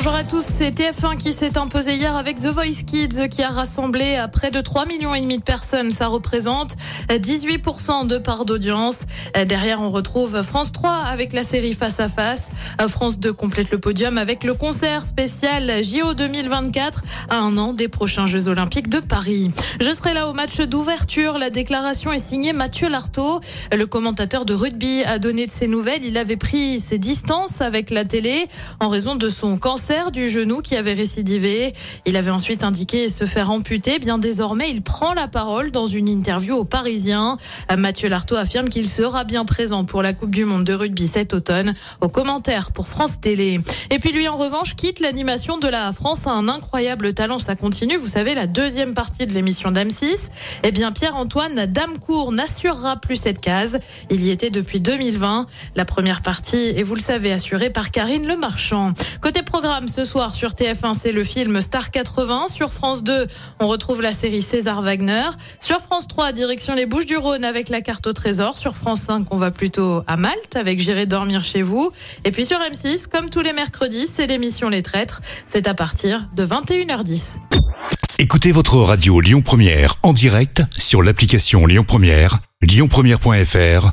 Bonjour à tous, c'est TF1 qui s'est imposé hier avec The Voice Kids qui a rassemblé près de 3 millions de personnes. Ça représente 18% de part d'audience. Derrière, on retrouve France 3 avec la série Face à Face. France 2 complète le podium avec le concert spécial JO 2024 à un an des prochains Jeux Olympiques de Paris. Je serai là au match d'ouverture. La déclaration est signée Mathieu Lartaud. Le commentateur de rugby a donné de ses nouvelles. Il avait pris ses distances avec la télé en raison de son cancer du genou qui avait récidivé. Il avait ensuite indiqué se faire amputer. Bien désormais, il prend la parole dans une interview aux Parisiens. Mathieu Lartaud affirme qu'il sera bien présent pour la Coupe du Monde de rugby cet automne. Au commentaire pour France Télé. Et puis lui, en revanche, quitte l'animation de la France a un incroyable talent. Ça continue. Vous savez, la deuxième partie de l'émission d'Am6. Eh bien, Pierre-Antoine Damecourt n'assurera plus cette case. Il y était depuis 2020. La première partie, et vous le savez, assurée par Karine Le Marchand. Côté ce soir sur TF1, c'est le film Star 80. Sur France 2, on retrouve la série César Wagner. Sur France 3, direction les Bouches du Rhône avec la carte au trésor. Sur France 5, on va plutôt à Malte avec J'irai dormir chez vous. Et puis sur M6, comme tous les mercredis, c'est l'émission Les Traîtres. C'est à partir de 21h10. Écoutez votre radio Lyon Première en direct sur l'application Lyon Première, lyonpremière.fr